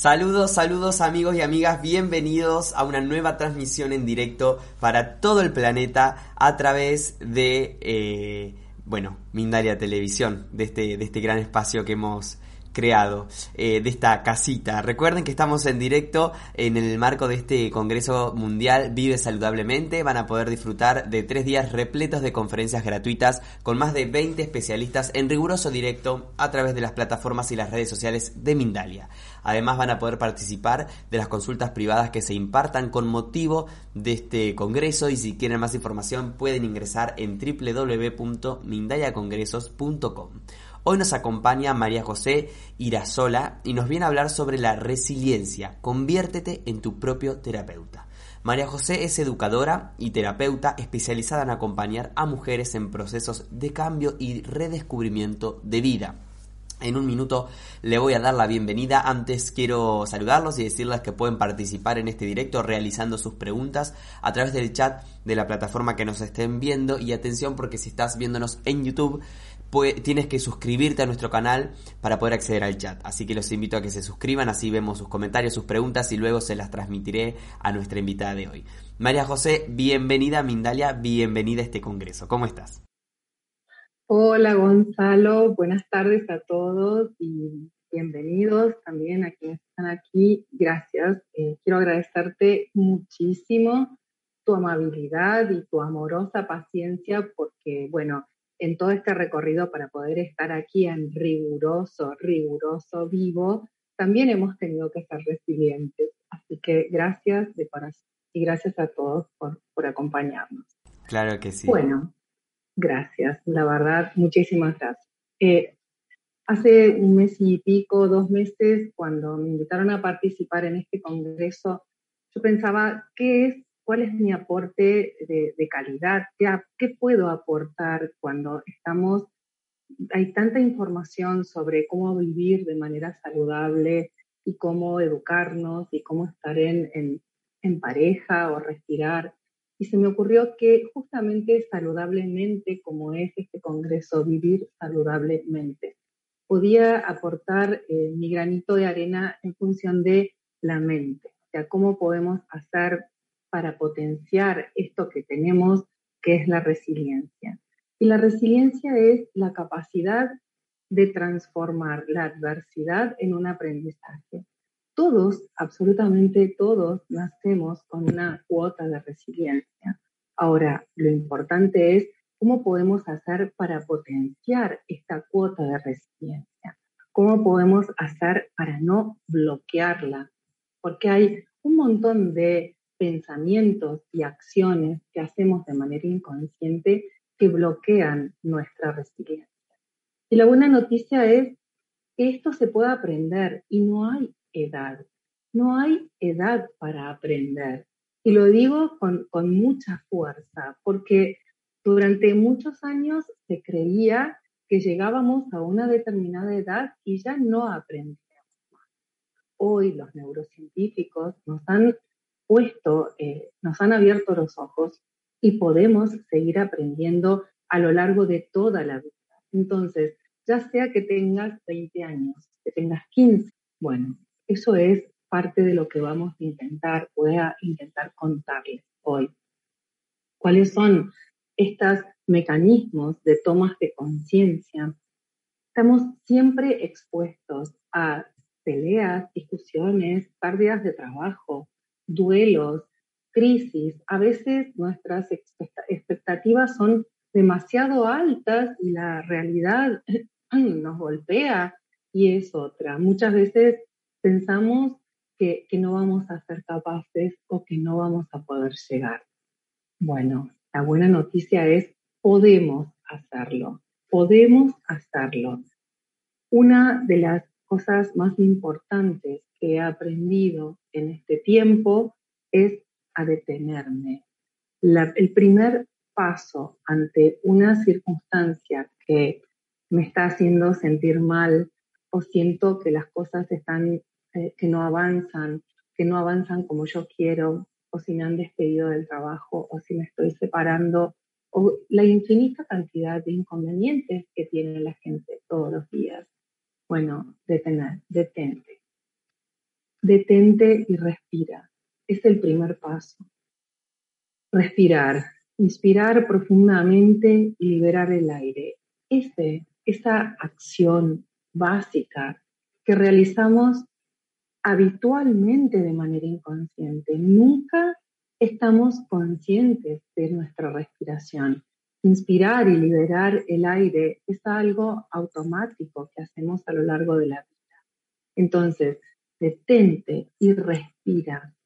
Saludos, saludos amigos y amigas, bienvenidos a una nueva transmisión en directo para todo el planeta a través de, eh, bueno, Mindalia Televisión, de este, de este gran espacio que hemos creado eh, de esta casita. Recuerden que estamos en directo en el marco de este Congreso Mundial Vive Saludablemente. Van a poder disfrutar de tres días repletos de conferencias gratuitas con más de 20 especialistas en riguroso directo a través de las plataformas y las redes sociales de Mindalia. Además van a poder participar de las consultas privadas que se impartan con motivo de este Congreso y si quieren más información pueden ingresar en www.mindaliacongresos.com. Hoy nos acompaña María José Irasola y nos viene a hablar sobre la resiliencia. Conviértete en tu propio terapeuta. María José es educadora y terapeuta especializada en acompañar a mujeres en procesos de cambio y redescubrimiento de vida. En un minuto le voy a dar la bienvenida. Antes quiero saludarlos y decirles que pueden participar en este directo realizando sus preguntas a través del chat de la plataforma que nos estén viendo. Y atención porque si estás viéndonos en YouTube tienes que suscribirte a nuestro canal para poder acceder al chat. Así que los invito a que se suscriban, así vemos sus comentarios, sus preguntas y luego se las transmitiré a nuestra invitada de hoy. María José, bienvenida a Mindalia, bienvenida a este congreso. ¿Cómo estás? Hola Gonzalo, buenas tardes a todos y bienvenidos también a quienes están aquí. Gracias. Eh, quiero agradecerte muchísimo tu amabilidad y tu amorosa paciencia porque, bueno, en todo este recorrido para poder estar aquí en riguroso, riguroso vivo, también hemos tenido que ser resilientes. Así que gracias de corazón y gracias a todos por, acompañarnos. Claro que sí. Bueno, gracias, la verdad, muchísimas gracias. Eh, hace un mes y pico, dos meses, cuando me invitaron a participar en este congreso, yo pensaba, ¿qué es cuál es mi aporte de, calidad, ¿Qué, puedo aportar cuando estamos, hay tanta información sobre cómo vivir de manera saludable y cómo educarnos y cómo estar en, en pareja o respirar. Y se me ocurrió que justamente saludablemente, como es este Congreso, vivir saludablemente, podía aportar eh, mi granito de arena en función de la mente, o sea, cómo podemos hacer para potenciar esto que tenemos, que es la resiliencia. Y la resiliencia es la capacidad de transformar la adversidad en un aprendizaje. Todos, absolutamente todos, nacemos con una cuota de resiliencia. Ahora, lo importante es cómo podemos hacer para potenciar esta cuota de resiliencia. ¿Cómo podemos hacer para no bloquearla? Porque hay un montón de pensamientos y acciones que hacemos de manera inconsciente que bloquean nuestra resiliencia. Y la buena noticia es que esto se puede aprender y no hay edad. No hay edad para aprender. Y lo digo con, mucha fuerza, porque durante muchos años se creía que llegábamos a una determinada edad y ya no aprendíamos más. Hoy los neurocientíficos nos han puesto, eh, nos han abierto los ojos y podemos seguir aprendiendo a lo largo de toda la vida. Entonces, ya sea que tengas 20 años, que tengas 15, bueno, eso es parte de lo que vamos a intentar, voy a intentar contarles hoy. ¿Cuáles son estos mecanismos de tomas de conciencia? Estamos siempre expuestos a peleas, discusiones, pérdidas de trabajo, duelos, crisis. A veces nuestras expectativas son demasiado altas y la realidad nos golpea y es otra. Muchas veces pensamos que, que, no vamos a ser capaces o que no vamos a poder llegar. Bueno, la buena noticia es podemos hacerlo, podemos hacerlo. Una de las cosas más importantes que he aprendido en este tiempo es a detenerme. el primer paso ante una circunstancia que me está haciendo sentir mal o siento que las cosas están, eh, que no avanzan, que no avanzan como yo quiero, o si me han despedido del trabajo, o si me estoy separando, o la infinita cantidad de inconvenientes que tiene la gente todos los días. Bueno, detener, detente detente y respira. Es el primer paso. Respirar, inspirar profundamente y liberar el aire. Este, esa acción básica que realizamos habitualmente de manera inconsciente. Nunca estamos conscientes de nuestra respiración. Inspirar y liberar el aire es algo automático que hacemos a lo largo de la vida. Entonces, detente y respira.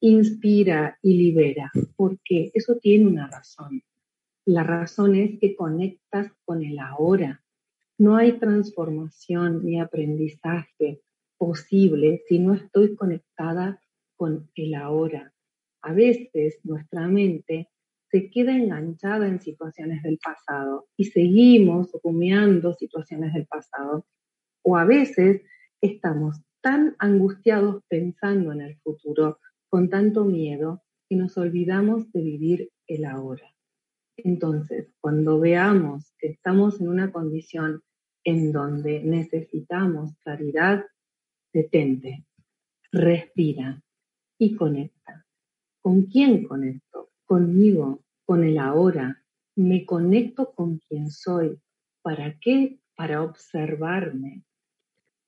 Inspira y libera, porque eso tiene una razón. La razón es que conectas con el ahora. No hay transformación ni aprendizaje posible si no estoy conectada con el ahora. A veces nuestra mente se queda enganchada en situaciones del pasado y seguimos rumiando situaciones del pasado. O a veces estamos tan angustiados pensando en el futuro, con tanto miedo, que nos olvidamos de vivir el ahora. Entonces, cuando veamos que estamos en una condición en donde necesitamos claridad, detente, respira y conecta. ¿Con quién conecto? Conmigo, con el ahora. Me conecto con quien soy. ¿Para qué? Para observarme,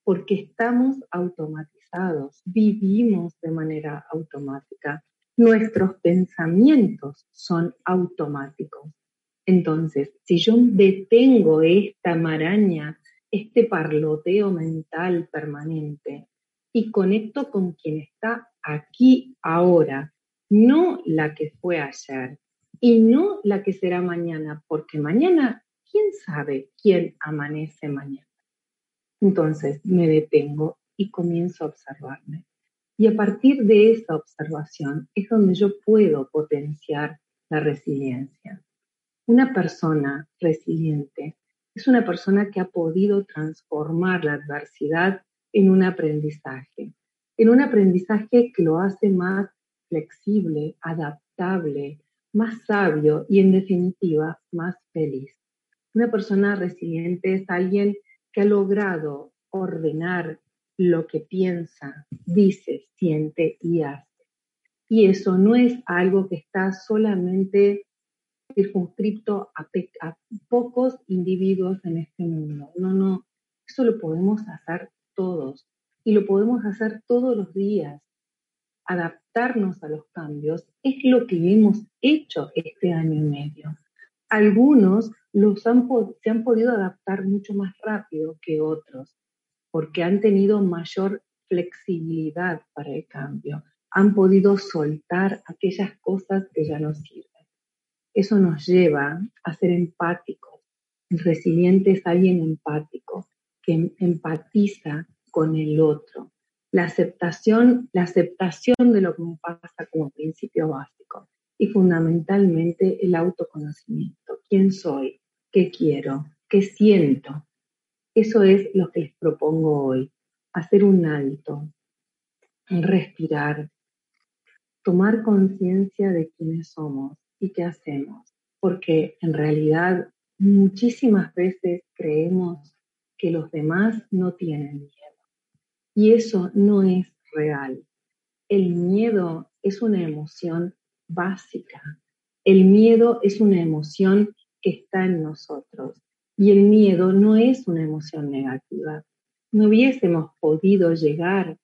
porque estamos automatizados, vivimos de manera automática. Nuestros pensamientos son automáticos. Entonces, si yo detengo esta maraña, este parloteo mental permanente y conecto con quien está aquí ahora, no la que fue ayer y no la que será mañana, porque mañana, ¿quién sabe quién amanece mañana? Entonces me detengo y comienzo a observarme. Y a partir de esa observación es donde yo puedo potenciar la resiliencia. Una persona resiliente es una persona que ha podido transformar la adversidad en un aprendizaje, en un aprendizaje que lo hace más flexible, adaptable, más sabio y en definitiva más feliz. Una persona resiliente es alguien que ha logrado ordenar lo que piensa, dice, siente y hace. Y eso no es algo que está solamente circunscripto a, a, pocos individuos en este mundo. No, no, eso lo podemos hacer todos y lo podemos hacer todos los días. Adaptarnos a los cambios es lo que hemos hecho este año y medio. Algunos los han, se han podido adaptar mucho más rápido que otros, porque han tenido mayor flexibilidad para el cambio, han podido soltar aquellas cosas que ya no sirven. Eso nos lleva a ser empáticos. El resiliente es alguien empático, que empatiza con el otro. La aceptación, la aceptación de lo que me pasa como principio básico y fundamentalmente el autoconocimiento. ¿Quién soy? ¿Qué quiero? ¿Qué siento? Eso es lo que les propongo hoy. Hacer un alto, respirar, tomar conciencia de quiénes somos y qué hacemos. Porque en realidad muchísimas veces creemos que los demás no tienen miedo. Y eso no es real. El miedo es una emoción básica. El miedo es una emoción que está en nosotros. Y el miedo no es una emoción negativa. No hubiésemos podido llegar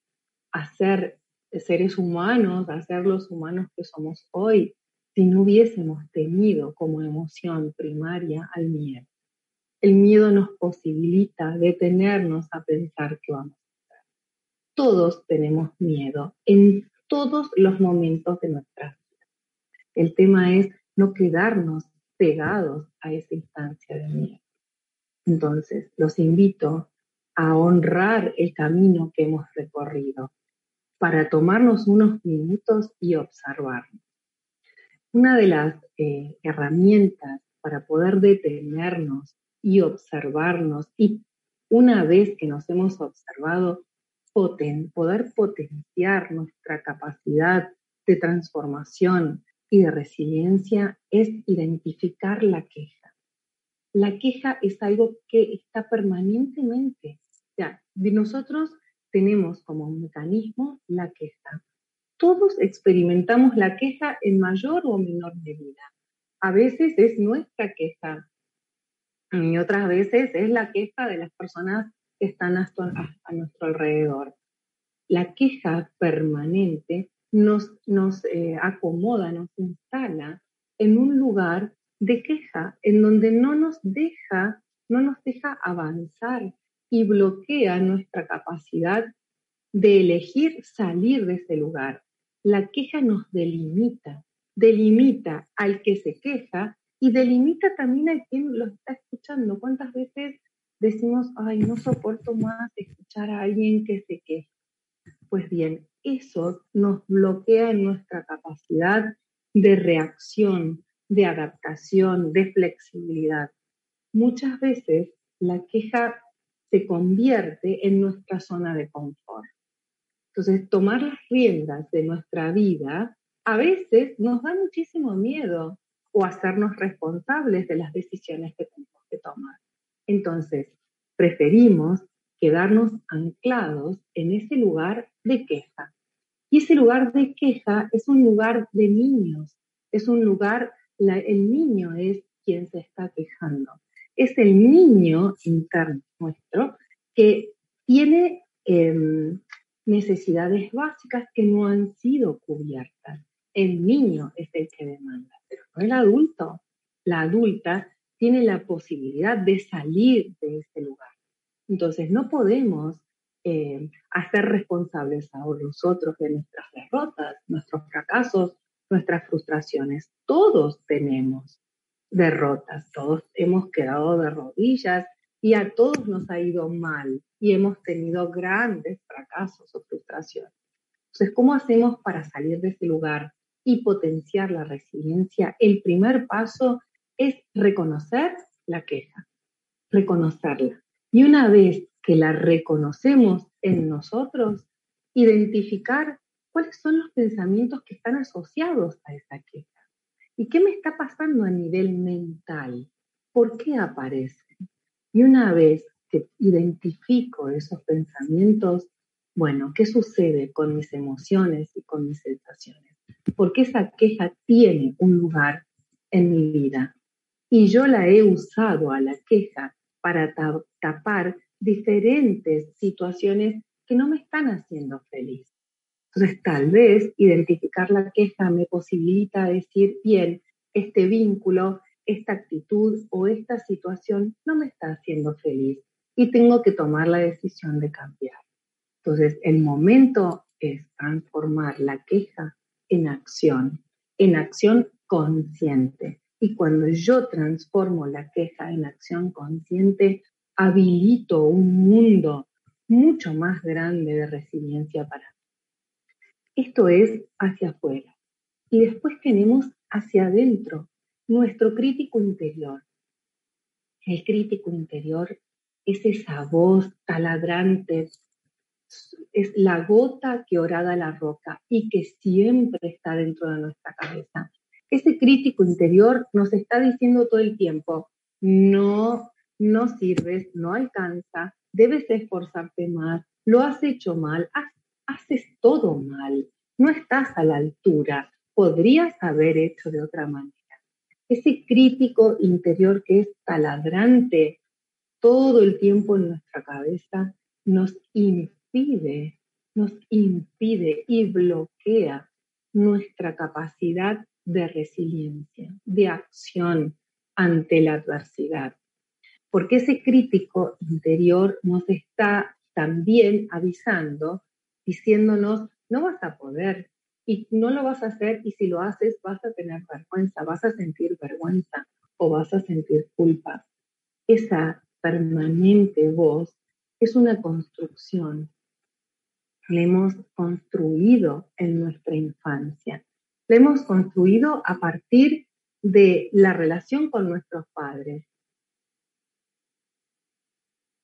a ser seres humanos, a ser los humanos que somos hoy, si no hubiésemos tenido como emoción primaria al miedo. El miedo nos posibilita detenernos a pensar qué vamos a hacer. Todos tenemos miedo en todos los momentos de nuestra vida. El tema es no quedarnos pegados a esa instancia de miedo. Entonces, los invito a honrar el camino que hemos recorrido para tomarnos unos minutos y observarnos. Una de las eh, herramientas para poder detenernos y observarnos y una vez que nos hemos observado, poder potenciar nuestra capacidad de transformación, y de resiliencia es identificar la queja. La queja es algo que está permanentemente. O sea, nosotros tenemos como mecanismo la queja. Todos experimentamos la queja en mayor o menor medida. A veces es nuestra queja y otras veces es la queja de las personas que están a, nuestro alrededor. La queja permanente nos, eh, acomoda, nos instala en un lugar de queja, en donde no nos deja, no nos deja avanzar y bloquea nuestra capacidad de elegir salir de ese lugar. La queja nos delimita, delimita al que se queja y delimita también a quien lo está escuchando. ¿Cuántas veces decimos, ay, no soporto más escuchar a alguien que se queja? Pues bien, eso nos bloquea en nuestra capacidad de reacción, de adaptación, de flexibilidad. Muchas veces la queja se convierte en nuestra zona de confort. Entonces, tomar las riendas de nuestra vida a veces nos da muchísimo miedo o hacernos responsables de las decisiones que tenemos que tomar. Entonces, preferimos quedarnos anclados en ese lugar de queja. Y ese lugar de queja es un lugar de niños, es un lugar el niño es quien se está quejando. Es el niño interno nuestro que tiene em, necesidades básicas que no han sido cubiertas. El niño es el que demanda, pero no el adulto. La adulta tiene la posibilidad de salir de ese lugar. Entonces no podemos em, hacer responsables a nosotros de nuestras derrotas, nuestros fracasos, nuestras frustraciones. Todos tenemos derrotas, todos hemos quedado de rodillas y a todos nos ha ido mal y hemos tenido grandes fracasos o frustraciones. Entonces, ¿cómo hacemos para salir de ese lugar y potenciar la resiliencia? El primer paso es reconocer la queja, reconocerla. Y una vez que la reconocemos en nosotros, identificar cuáles son los pensamientos que están asociados a esa queja. ¿Y qué me está pasando a nivel mental? ¿Por qué aparecen? Y una vez que identifico esos pensamientos, bueno, ¿qué sucede con mis emociones y con mis sensaciones? Porque esa queja tiene un lugar en mi vida. Y yo la he usado a la queja para tapar diferentes situaciones que no me están haciendo feliz. Entonces, tal vez identificar la queja me posibilita decir, bien, este vínculo, esta actitud o esta situación no me está haciendo feliz y tengo que tomar la decisión de cambiar. Entonces, el momento es transformar la queja en acción, en acción consciente. Y cuando yo transformo la queja en acción consciente, habilito un mundo mucho más grande de resiliencia para mí. Esto es hacia afuera. Y después tenemos hacia adentro nuestro crítico interior. El crítico interior es esa voz taladrante, es la gota que orada la roca y que siempre está dentro de nuestra cabeza. Ese crítico interior nos está diciendo todo el tiempo, no, no sirves, no alcanza, debes esforzarte más, lo has hecho mal, haces todo mal, no estás a la altura, podrías haber hecho de otra manera. Ese crítico interior que es taladrante todo el tiempo en nuestra cabeza nos impide, nos impide y bloquea nuestra capacidad de resiliencia, de acción ante la adversidad. Porque ese crítico interior nos está también avisando diciéndonos, no vas a poder y no lo vas a hacer y si lo haces vas a tener vergüenza, vas a sentir vergüenza o vas a sentir culpa. Esa permanente voz es una construcción. La hemos construido en nuestra infancia. La hemos construido a partir de la relación con nuestros padres.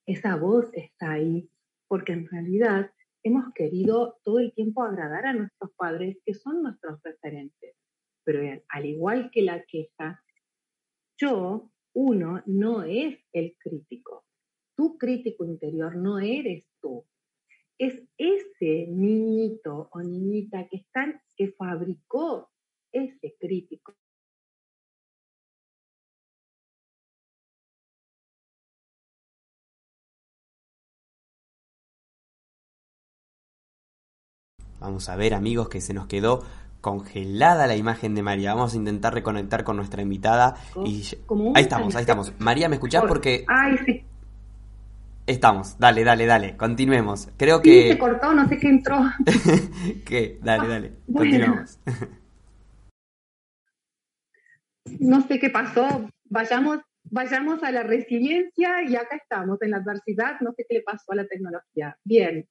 Esa voz está ahí porque en realidad hemos querido todo el tiempo agradar a nuestros padres, que son nuestros referentes. Pero al igual que la queja, yo, uno, no es el crítico. Tu crítico interior no eres tú. Es ese niñito o niñita que, está, que fabricó ese crítico Vamos a ver amigos que se nos quedó congelada la imagen de María. Vamos a intentar reconectar con nuestra invitada. Y... Ahí estamos, ahí estamos. María, ¿me escuchás? Porque... Ay, sí. Estamos, dale, dale, dale, continuemos. Creo que... se cortó, no sé qué entró. ¿Qué? Dale, dale, continuemos. no sé qué pasó. Vayamos, vayamos a la resiliencia y acá estamos, en la adversidad. No sé qué le pasó a la tecnología. Bien,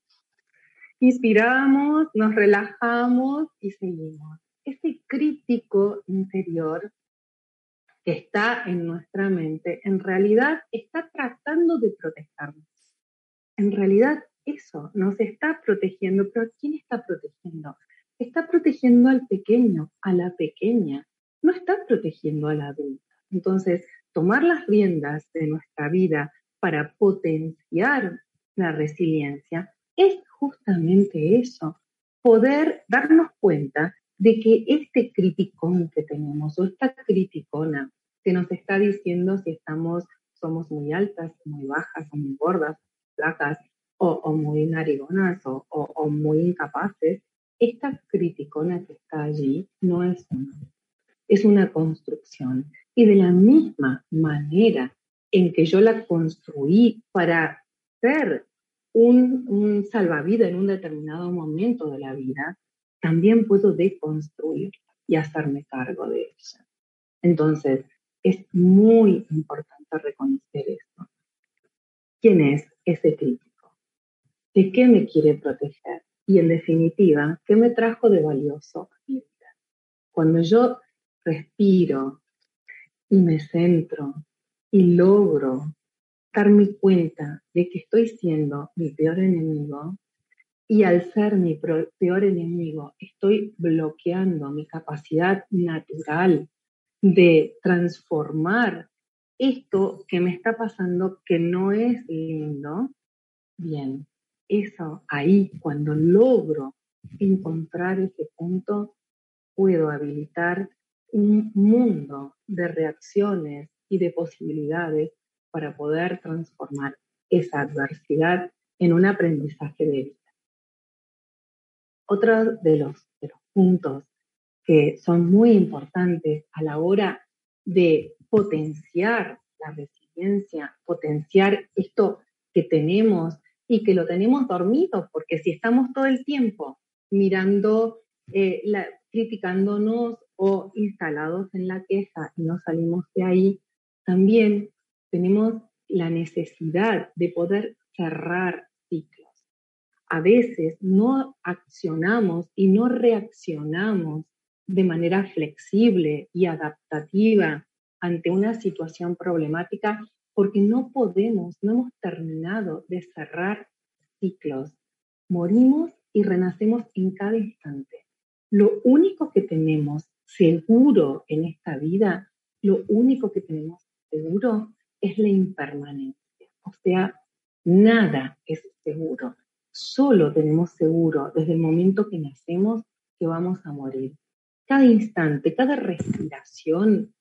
Inspiramos, nos relajamos y seguimos. Ese crítico interior que está en nuestra mente, en realidad está tratando de protegernos. En realidad eso nos está protegiendo, pero ¿quién está protegiendo? Está protegiendo al pequeño, a la pequeña, no está protegiendo a la adulta. Entonces, tomar las riendas de nuestra vida para potenciar la resiliencia es justamente eso, poder darnos cuenta de que este criticón que tenemos o esta criticona que nos está diciendo si estamos, somos muy altas, muy bajas, o muy gordas, flacas, o, muy narigonas o, o, muy incapaces, esta criticona que está allí no es una, es una construcción. Y de la misma manera en que yo la construí para ser un, un salvavidas en un determinado momento de la vida, también puedo deconstruir y hacerme cargo de ella. Entonces, es muy importante reconocer esto. ¿Quién es ese crítico? ¿De qué me quiere proteger? Y en definitiva, ¿qué me trajo de valioso a mi vida? Cuando yo respiro y me centro y logro darme cuenta de que estoy siendo mi peor enemigo y al ser mi peor enemigo estoy bloqueando mi capacidad natural de transformar esto que me está pasando que no es lindo, bien, eso ahí cuando logro encontrar ese punto, puedo habilitar un mundo de reacciones y de posibilidades para poder transformar esa adversidad en un aprendizaje de vida. Otro de los, puntos que son muy importantes a la hora de potenciar la resiliencia, potenciar esto que tenemos y que lo tenemos dormido, porque si estamos todo el tiempo mirando, eh, criticándonos o instalados en la queja y no salimos de ahí, también tenemos la necesidad de poder cerrar ciclos. A veces no accionamos y no reaccionamos de manera flexible y adaptativa ante una situación problemática porque no podemos, no hemos terminado de cerrar ciclos. Morimos y renacemos en cada instante. Lo único que tenemos seguro en esta vida, lo único que tenemos seguro es la impermanencia. O sea, nada es seguro. Solo tenemos seguro desde el momento que nacemos que vamos a morir. Cada instante, cada respiración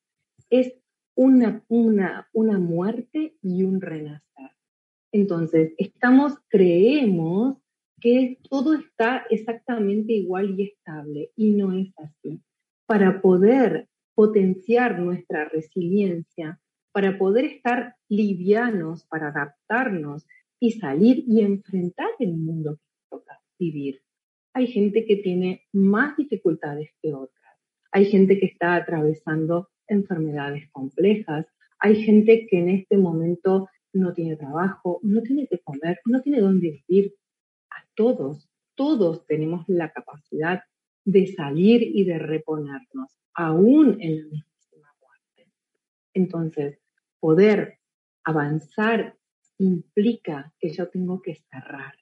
es una, una, una muerte y un renacer. Entonces, estamos, creemos que todo está exactamente igual y estable y no es así. Para poder potenciar nuestra resiliencia, para poder estar livianos, para adaptarnos y salir y enfrentar el mundo que toca vivir. Hay gente que tiene más dificultades que otras. Hay gente que está atravesando enfermedades complejas. Hay gente que en este momento no tiene trabajo, no tiene que comer, no tiene dónde vivir. A todos, todos tenemos la capacidad de salir y de reponernos, aún en la misma muerte. Entonces, poder avanzar implica que yo tengo que cerrar.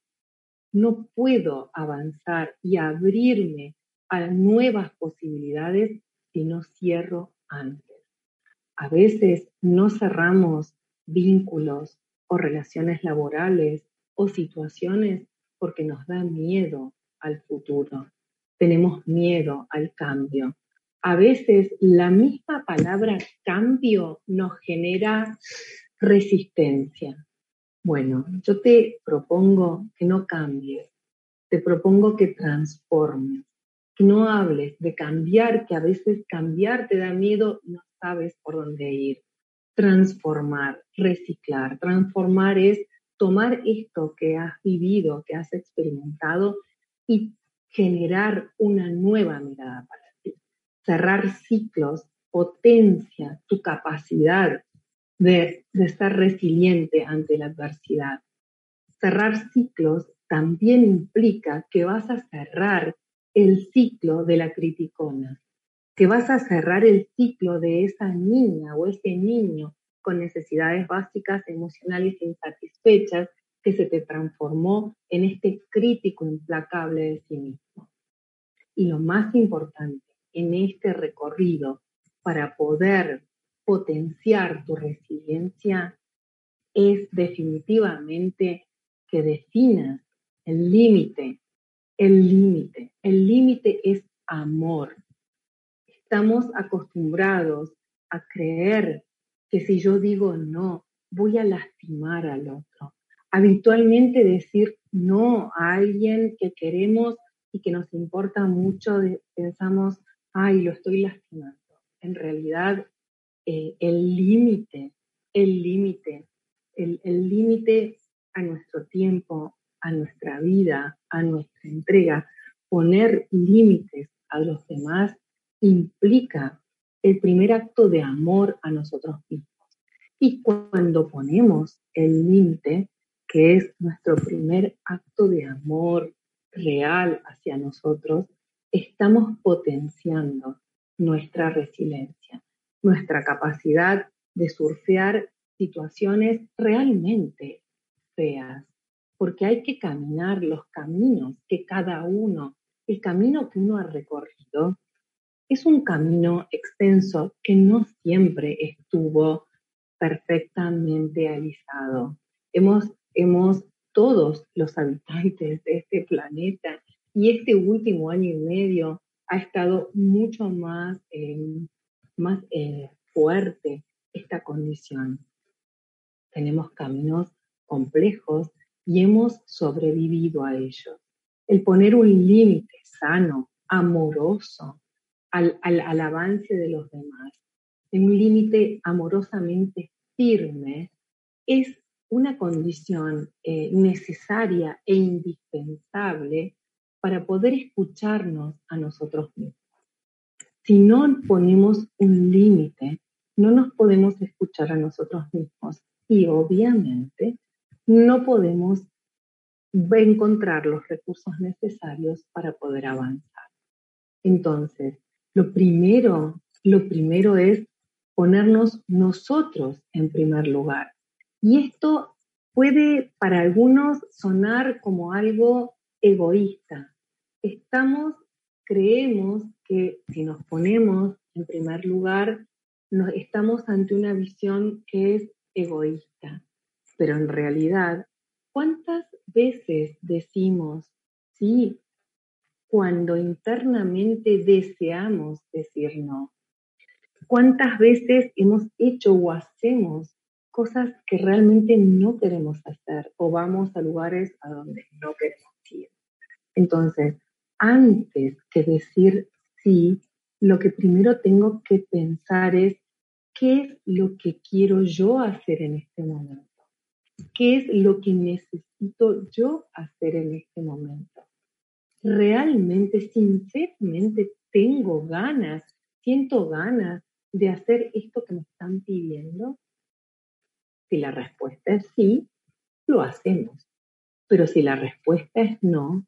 No puedo avanzar y abrirme a nuevas posibilidades si no cierro antes. A veces no cerramos vínculos o relaciones laborales o situaciones porque nos da miedo al futuro, tenemos miedo al cambio. A veces la misma palabra cambio nos genera resistencia. Bueno, yo te propongo que no cambies, te propongo que transformes, que no hables de cambiar, que a veces cambiar te da miedo, no sabes por dónde ir. Transformar, reciclar. Transformar es tomar esto que has vivido, que has experimentado y generar una nueva mirada para ti. Cerrar ciclos potencia tu capacidad de, ser resiliente ante la adversidad. Cerrar ciclos también implica que vas a cerrar el ciclo de la criticona, que vas a cerrar el ciclo de esa niña o ese niño con necesidades básicas emocionales insatisfechas que se te transformó en este crítico implacable de sí mismo. Y lo más importante en este recorrido para poder potenciar tu resiliencia es definitivamente que definas el límite. El límite. El límite es amor. Estamos acostumbrados a creer que si yo digo no, voy a lastimar al otro. Habitualmente decir no a alguien que queremos y que nos importa mucho, pensamos, ay, lo estoy lastimando. En realidad, eh, el límite, el límite, el límite a nuestro tiempo, a nuestra vida, a nuestra entrega, poner límites a los demás implica el primer acto de amor a nosotros mismos. Y cuando ponemos el límite, que es nuestro primer acto de amor real hacia nosotros, estamos potenciando nuestra resiliencia, nuestra capacidad de surfear situaciones realmente feas, porque hay que caminar los caminos que cada uno, el camino que uno ha recorrido, es un camino extenso que no siempre estuvo perfectamente alisado. Hemos, hemos, todos los habitantes de este planeta, y este último año y medio ha estado mucho más, eh, más eh, fuerte esta condición. Tenemos caminos complejos y hemos sobrevivido a ellos. El poner un límite sano, amoroso, al, al, avance de los demás, un límite amorosamente firme, es una condición eh, necesaria e indispensable para poder escucharnos a nosotros mismos. Si no ponemos un límite, no nos podemos escuchar a nosotros mismos y obviamente no podemos encontrar los recursos necesarios para poder avanzar. Entonces, lo primero, lo primero es ponernos nosotros en primer lugar. Y esto puede para algunos sonar como algo egoísta. Estamos, creemos que si nos ponemos en primer lugar, nos, estamos ante una visión que es egoísta. Pero en realidad, ¿cuántas veces decimos sí cuando internamente deseamos decir no? ¿Cuántas veces hemos hecho o hacemos cosas que realmente no queremos hacer o vamos a lugares a donde no queremos ir? Entonces, antes que decir sí, lo que primero tengo que pensar es qué es lo que quiero yo hacer en este momento. ¿Qué es lo que necesito yo hacer en este momento? ¿Realmente, sinceramente, tengo ganas, siento ganas de hacer esto que me están pidiendo? Si la respuesta es sí, lo hacemos. Pero si la respuesta es no,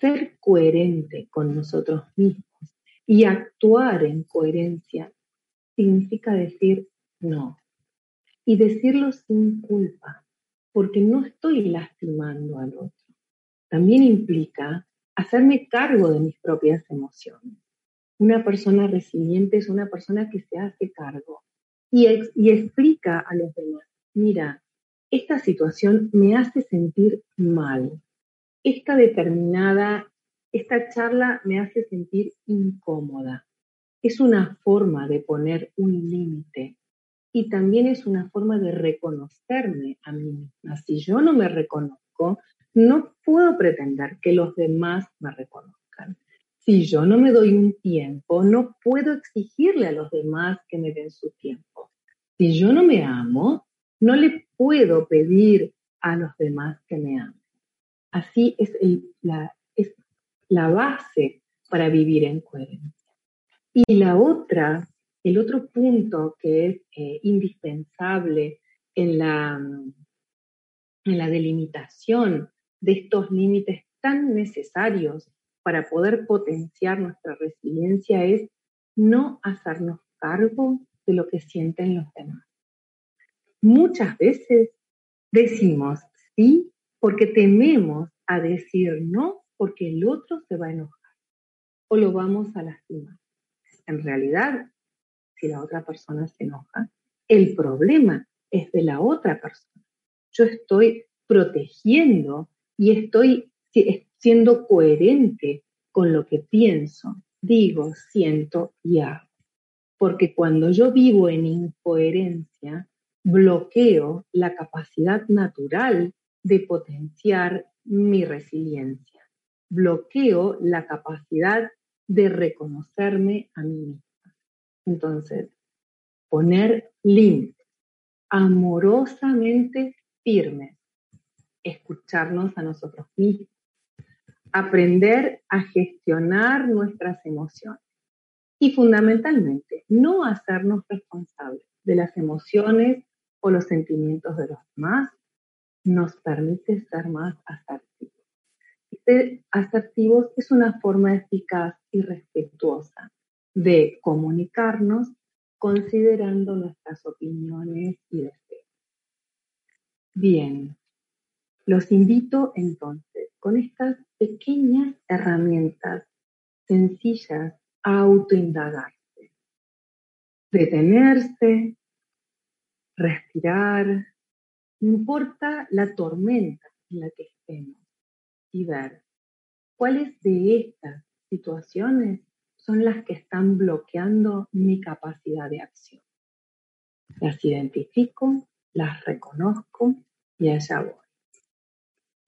ser coherente con nosotros mismos y actuar en coherencia significa decir no. Y decirlo sin culpa, porque no estoy lastimando al otro. También implica hacerme cargo de mis propias emociones. Una persona resiliente es una persona que se hace cargo y, y explica a los demás, mira, esta situación me hace sentir mal. Esta determinada, esta charla me hace sentir incómoda. Es una forma de poner un límite y también es una forma de reconocerme a mí misma. Si yo no me reconozco, no puedo pretender que los demás me reconozcan. Si yo no me doy un tiempo, no puedo exigirle a los demás que me den su tiempo. Si yo no me amo, no le puedo pedir a los demás que me amen. Así es, la, base para vivir en coherencia. Y la otra, el otro punto que es eh, indispensable en la, en la delimitación de estos límites tan necesarios para poder potenciar nuestra resiliencia es no hacernos cargo de lo que sienten los demás. Muchas veces decimos sí porque tememos a decir no porque el otro se va a enojar o lo vamos a lastimar. En realidad, si la otra persona se enoja, el problema es de la otra persona. Yo estoy protegiendo y estoy siendo coherente con lo que pienso, digo, siento y hago. Porque cuando yo vivo en incoherencia, bloqueo la capacidad natural de potenciar mi resiliencia. Bloqueo la capacidad de reconocerme a mí misma. Entonces, poner límites amorosamente firmes escucharnos a nosotros mismos, aprender a gestionar nuestras emociones y fundamentalmente no hacernos responsables de las emociones o los sentimientos de los demás nos permite ser más asertivos. Ser asertivos es una forma eficaz y respetuosa de comunicarnos considerando nuestras opiniones y deseos. Bien, los invito entonces con estas pequeñas herramientas sencillas a autoindagarse. Detenerse, respirar, importa la tormenta en la que estemos, y ver cuáles de estas situaciones son las que están bloqueando mi capacidad de acción. Las identifico, las reconozco y allá voy.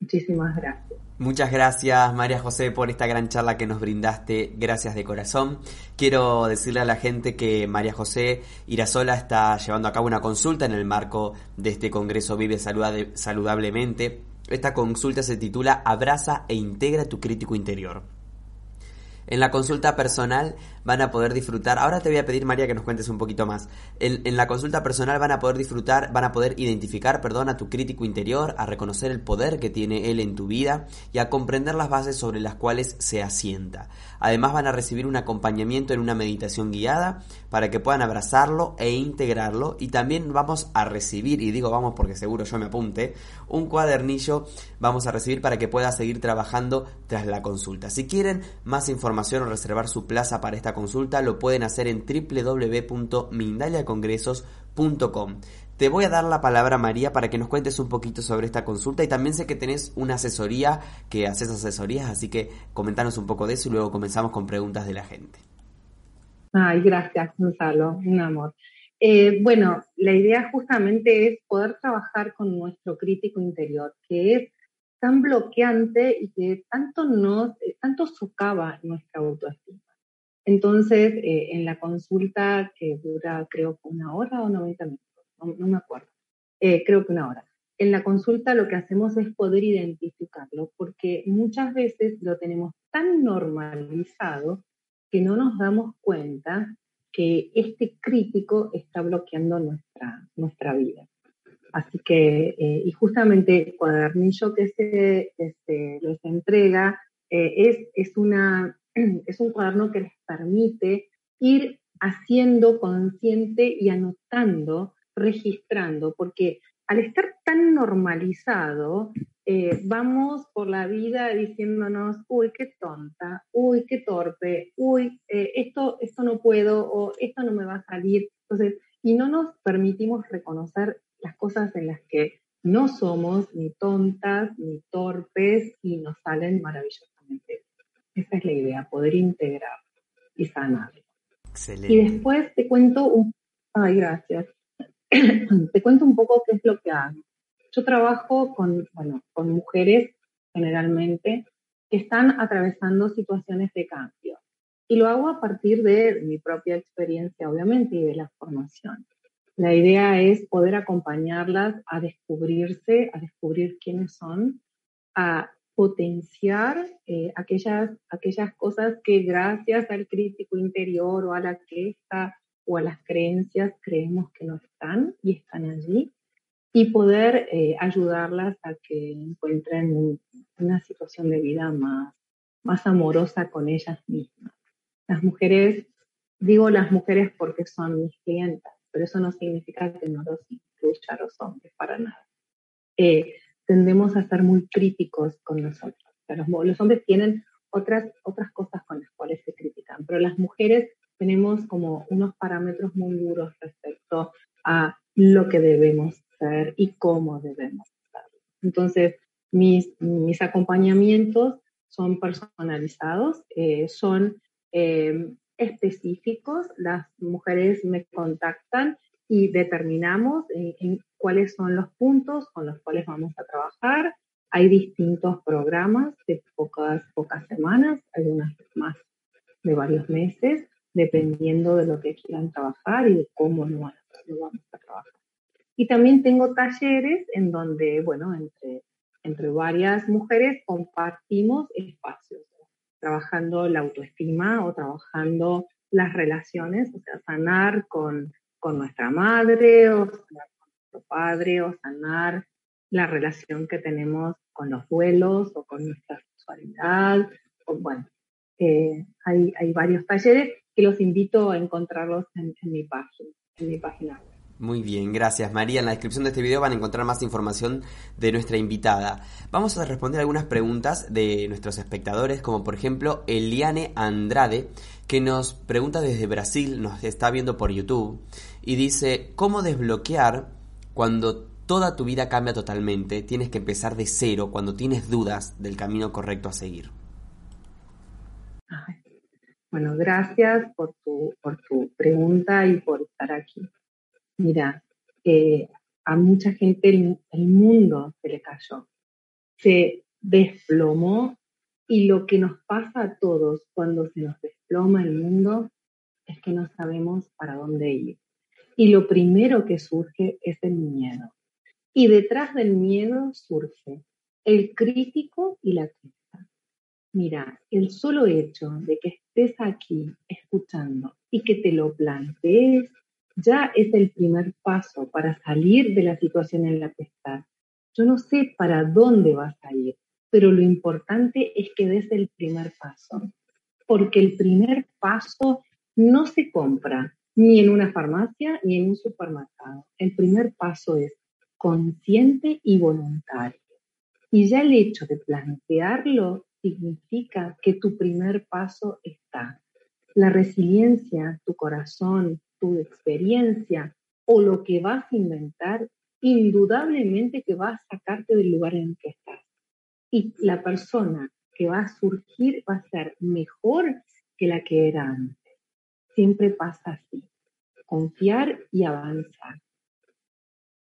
Muchísimas gracias. Muchas gracias María José por esta gran charla que nos brindaste, gracias de corazón. Quiero decirle a la gente que María José Irasola está llevando a cabo una consulta en el marco de este Congreso Vive Saludablemente. Esta consulta se titula Abraza e integra tu crítico interior. En la consulta personal van a poder disfrutar, ahora te voy a pedir María que nos cuentes un poquito más, en, la consulta personal van a poder disfrutar, van a poder identificar, perdón, a tu crítico interior, a reconocer el poder que tiene él en tu vida y a comprender las bases sobre las cuales se asienta. Además van a recibir un acompañamiento en una meditación guiada para que puedan abrazarlo e integrarlo y también vamos a recibir, y digo vamos porque seguro yo me apunte, un cuadernillo vamos a recibir para que pueda seguir trabajando tras la consulta. Si quieren más información o reservar su plaza para esta consulta, lo pueden hacer en www.mindaliacongresos.com. Te voy a dar la palabra María para que nos cuentes un poquito sobre esta consulta y también sé que tenés una asesoría, que haces asesorías, así que comentanos un poco de eso y luego comenzamos con preguntas de la gente. Ay, gracias Gonzalo, un amor. Eh, bueno, la idea justamente es poder trabajar con nuestro crítico interior, que es tan bloqueante y que tanto nos, eh, tanto socava nuestra autoestima. Entonces, eh, en la consulta que dura creo una hora o 90 minutos, no, me acuerdo, eh, creo que una hora. En la consulta lo que hacemos es poder identificarlo, porque muchas veces lo tenemos tan normalizado que no nos damos cuenta que este crítico está bloqueando nuestra, nuestra vida. Así que, eh, y justamente el cuadernillo que se, les entrega es, es, una, es un cuaderno que les permite ir haciendo consciente y anotando, registrando, porque al estar tan normalizado, eh, vamos por la vida diciéndonos, uy, qué tonta, uy, qué torpe, uy, eh, esto, esto no puedo o esto no me va a salir. Entonces, y no nos permitimos reconocer las cosas en las que no somos ni tontas ni torpes y nos salen maravillosamente. Esa es la idea, poder integrar y sanar. Excelente. Y después te cuento un... Ay, gracias. te cuento un poco qué es lo que hago. Yo trabajo con, bueno, con mujeres generalmente que están atravesando situaciones de cambio. Y lo hago a partir de mi propia experiencia, obviamente, y de la formación. La idea es poder acompañarlas a descubrirse, a descubrir quiénes son, a potenciar eh, aquellas, aquellas cosas que gracias al crítico interior o a la queja o a las creencias creemos que no están y están allí y poder eh, ayudarlas a que encuentren una situación de vida más, más amorosa con ellas mismas. Las mujeres, digo las mujeres porque son mis clientas, pero eso no significa que no los incluya a los hombres, para nada. Eh, tendemos a ser muy críticos con nosotros. los, los, hombres tienen otras, otras cosas con las cuales se critican, pero las mujeres tenemos como unos parámetros muy duros respecto a lo que debemos ser y cómo debemos ser. Entonces, mis, mis acompañamientos son personalizados, eh, son eh, específicos, las mujeres me contactan y determinamos en, cuáles son los puntos con los cuales vamos a trabajar. Hay distintos programas de pocas, pocas semanas, algunas más de varios meses, dependiendo de lo que quieran trabajar y de cómo lo, vamos a trabajar. Y también tengo talleres en donde, bueno, entre, entre varias mujeres compartimos espacios trabajando la autoestima o trabajando las relaciones, o sea, sanar con, con nuestra madre o sanar con nuestro padre o sanar la relación que tenemos con los duelos o con nuestra sexualidad. O, bueno, eh, hay, hay varios talleres que los invito a encontrarlos en, en mi página, en mi página web. Muy bien, gracias María. En la descripción de este video van a encontrar más información de nuestra invitada. Vamos a responder algunas preguntas de nuestros espectadores, como por ejemplo Eliane Andrade, que nos pregunta desde Brasil, nos está viendo por YouTube, y dice, ¿cómo desbloquear cuando toda tu vida cambia totalmente? Tienes que empezar de cero cuando tienes dudas del camino correcto a seguir. Bueno, gracias por tu, por tu pregunta y por estar aquí. Mira, eh, a mucha gente el, mundo se le cayó, se desplomó y lo que nos pasa a todos cuando se nos desploma el mundo es que no sabemos para dónde ir. Y lo primero que surge es el miedo. Y detrás del miedo surge el crítico y la crítica. Mira, el solo hecho de que estés aquí escuchando y que te lo plantees ya es el primer paso para salir de la situación en la que estás. Yo no sé para dónde vas a ir, pero lo importante es que des el primer paso, porque el primer paso no se compra ni en una farmacia ni en un supermercado. El primer paso es consciente y voluntario. Y ya el hecho de plantearlo significa que tu primer paso está. La resiliencia, tu corazón, tu experiencia o lo que vas a inventar, indudablemente que va a sacarte del lugar en que estás. Y la persona que va a surgir va a ser mejor que la que era antes. Siempre pasa así. Confiar y avanzar.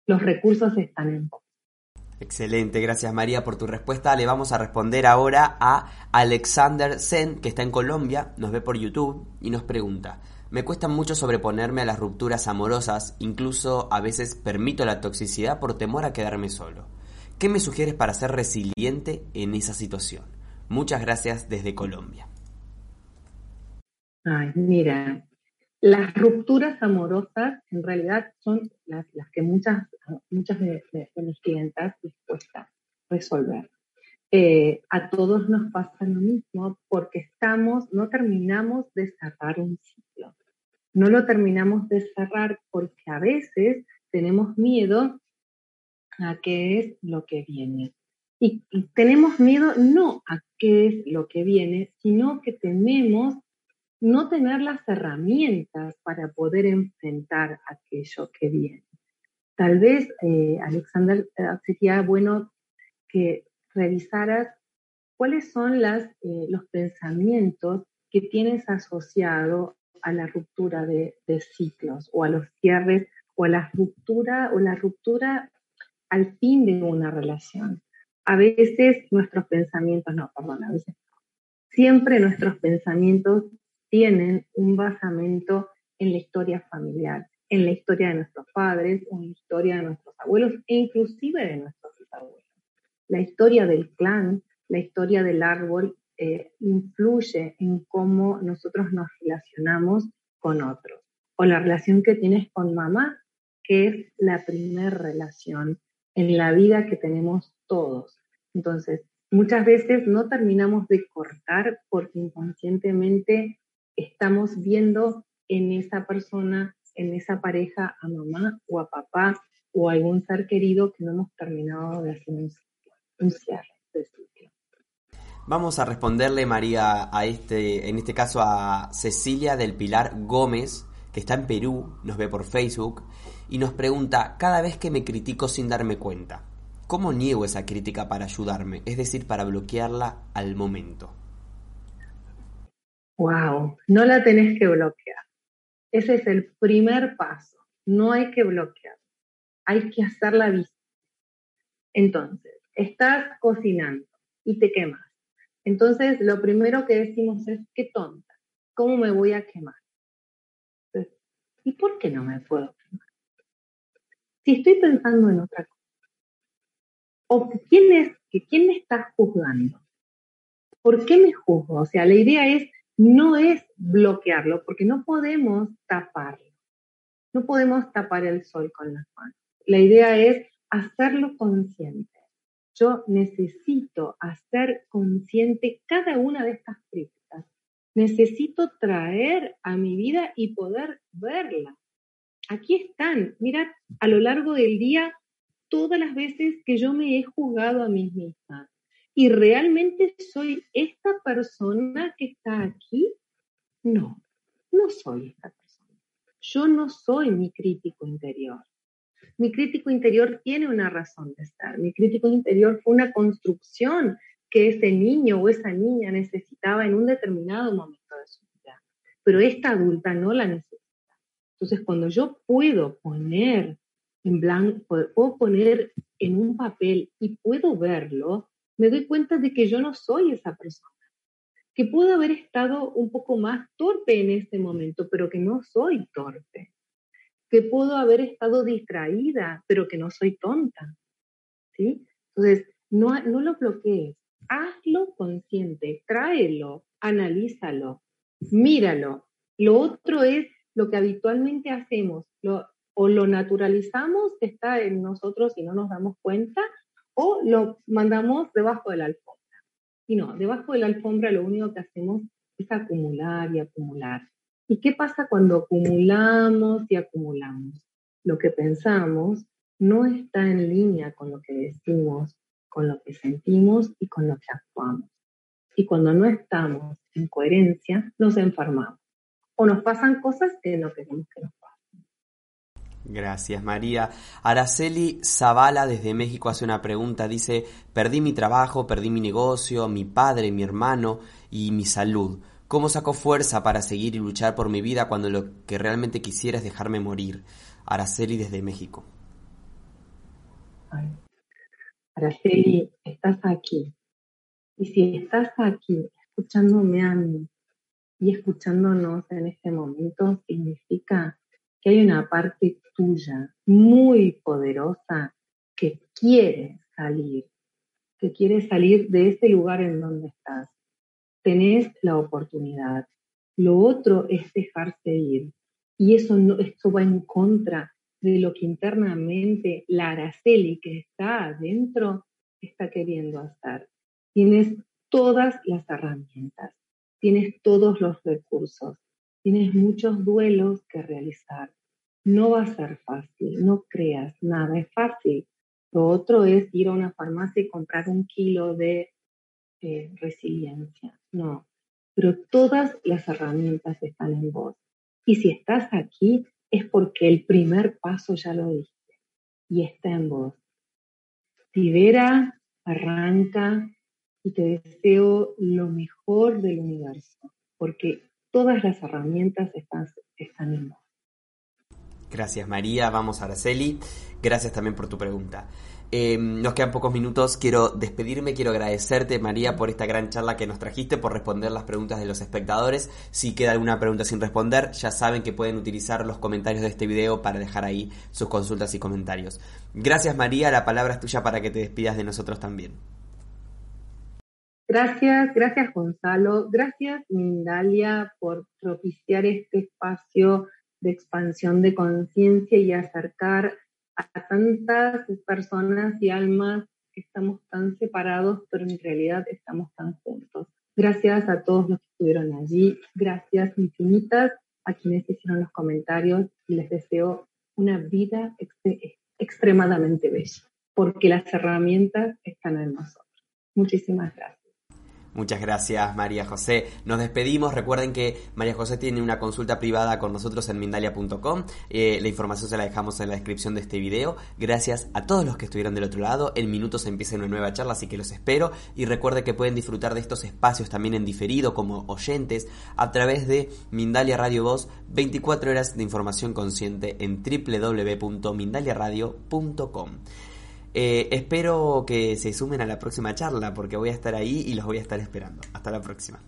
Los recursos están en vos. Excelente, gracias María por tu respuesta. Le vamos a responder ahora a Alexander Sen, que está en Colombia, nos ve por YouTube y nos pregunta, me cuesta mucho sobreponerme a las rupturas amorosas, incluso a veces permito la toxicidad por temor a quedarme solo. ¿Qué me sugieres para ser resiliente en esa situación? Muchas gracias desde Colombia. Ay, mira, las rupturas amorosas en realidad son las, que muchas, muchas de, mis clientas les cuesta resolver. Eh, a todos nos pasa lo mismo porque estamos, no terminamos de cerrar un ciclo no lo terminamos de cerrar porque a veces tenemos miedo a qué es lo que viene. Y, tenemos miedo no a qué es lo que viene, sino que tememos no tener las herramientas para poder enfrentar aquello que viene. tal vez, eh, Alexander, eh, sería bueno que revisaras cuáles son eh, los pensamientos que tienes asociado a la ruptura de, ciclos o a los cierres o a la ruptura o la ruptura al fin de una relación. A veces nuestros pensamientos, no, perdón, a veces siempre nuestros pensamientos tienen un basamento en la historia familiar, en la historia de nuestros padres, en la historia de nuestros abuelos e inclusive de nuestros bisabuelos. La historia del clan, la historia del árbol eh, influye en cómo nosotros nos relacionamos con otros. O la relación que tienes con mamá, que es la primera relación en la vida que tenemos todos. Entonces, muchas veces no terminamos de cortar porque inconscientemente estamos viendo en esa persona, en esa pareja, a mamá o a papá o a algún ser querido que no hemos terminado de hacer un, cierre de. Vamos a responderle, María, a este, en este caso a Cecilia del Pilar Gómez, que está en Perú, nos ve por Facebook, y nos pregunta, cada vez que me critico sin darme cuenta, ¿cómo niego esa crítica para ayudarme? Es decir, para bloquearla al momento. Wow, no la tenés que bloquear. Ese es el primer paso. No hay que bloquear. Hay que hacerla vista. Entonces, estás cocinando y te quemas. Entonces, lo primero que decimos es, qué tonta, ¿cómo me voy a quemar? ¿Y por qué no me puedo quemar? Si estoy pensando en otra cosa, o quién es, que quién me está juzgando, ¿por qué me juzgo? O sea, la idea es no es bloquearlo, porque no podemos taparlo. No podemos tapar el sol con las manos. La idea es hacerlo consciente. Yo necesito hacer consciente cada una de estas críticas. Necesito traer a mi vida y poder verla. Aquí están. Mira, a lo largo del día, todas las veces que yo me he juzgado a mí misma ¿Y realmente soy esta persona que está aquí? No, no soy esta persona. Yo no soy mi crítico interior. Mi crítico interior tiene una razón de estar. Mi crítico interior fue una construcción que ese niño o esa niña necesitaba en un determinado momento de su vida. Pero esta adulta no la necesita. Entonces, cuando yo puedo poner en blanco, puedo poner en un papel y puedo verlo, me doy cuenta de que yo no soy esa persona, que puedo haber estado un poco más torpe en este momento, pero que no soy torpe, que puedo haber estado distraída, pero que no soy tonta. ¿sí? Entonces, no, no lo bloquees, hazlo consciente, tráelo, analízalo, míralo. Lo otro es lo que habitualmente hacemos, lo, o lo naturalizamos está en nosotros y no nos damos cuenta, o lo mandamos debajo de la alfombra. Y no, debajo de la alfombra lo único que hacemos es acumular y acumular. ¿Y qué pasa cuando acumulamos y acumulamos? Lo que pensamos no está en línea con lo que decimos, con lo que sentimos y con lo que actuamos. Y cuando no estamos en coherencia, nos enfermamos. O nos pasan cosas que no queremos que nos Gracias, María. Araceli Zavala desde México hace una pregunta. Dice, perdí mi trabajo, perdí mi negocio, mi padre, mi hermano y mi salud. ¿Cómo saco fuerza para seguir y luchar por mi vida cuando lo que realmente quisiera es dejarme morir? Araceli desde México. Araceli, estás aquí. Y si estás aquí escuchándome a mí y escuchándonos en este momento, significa que hay una parte tuya muy poderosa que quiere salir, que quiere salir de ese lugar en donde estás. Tenés la oportunidad. Lo otro es dejarse ir. Y eso, no, esto va en contra de lo que internamente la Araceli que está adentro está queriendo hacer. Tienes todas las herramientas, tienes todos los recursos, tienes muchos duelos que realizar. No va a ser fácil, no creas, nada es fácil. Lo otro es ir a una farmacia y comprar un kilo de eh, resiliencia. No, pero todas las herramientas están en vos. Y si estás aquí es porque el primer paso ya lo diste. y está en vos. Libera, arranca y te deseo lo mejor del universo, porque todas las herramientas están, están en vos. Gracias María, vamos Araceli. Gracias también por tu pregunta. Em, nos quedan pocos minutos. Quiero despedirme, quiero agradecerte, María, por esta gran charla que nos trajiste, por responder las preguntas de los espectadores. Si queda alguna pregunta sin responder, ya saben que pueden utilizar los comentarios de este video para dejar ahí sus consultas y comentarios. Gracias, María. La palabra es tuya para que te despidas de nosotros también. Gracias, gracias Gonzalo, gracias Mindalia por propiciar este espacio de expansión de conciencia y acercar a tantas personas y almas que estamos tan separados, pero en realidad estamos tan juntos. Gracias a todos los que estuvieron allí, gracias infinitas a quienes hicieron los comentarios y les deseo una vida extremadamente bella, porque las herramientas están en nosotros. Muchísimas gracias. Muchas gracias María José. Nos despedimos. Recuerden que María José tiene una consulta privada con nosotros en Mindalia.com. Eh, la información se la dejamos en la descripción de este video. Gracias a todos los que estuvieron del otro lado. En minutos empieza una nueva charla, así que los espero. Y recuerden que pueden disfrutar de estos espacios también en diferido como oyentes a través de Mindalia Radio Voz. 24 horas de información consciente en www.mindaliaradio.com. Eh, espero que se sumen a la próxima charla porque voy a estar ahí y los voy a estar esperando. Hasta la próxima.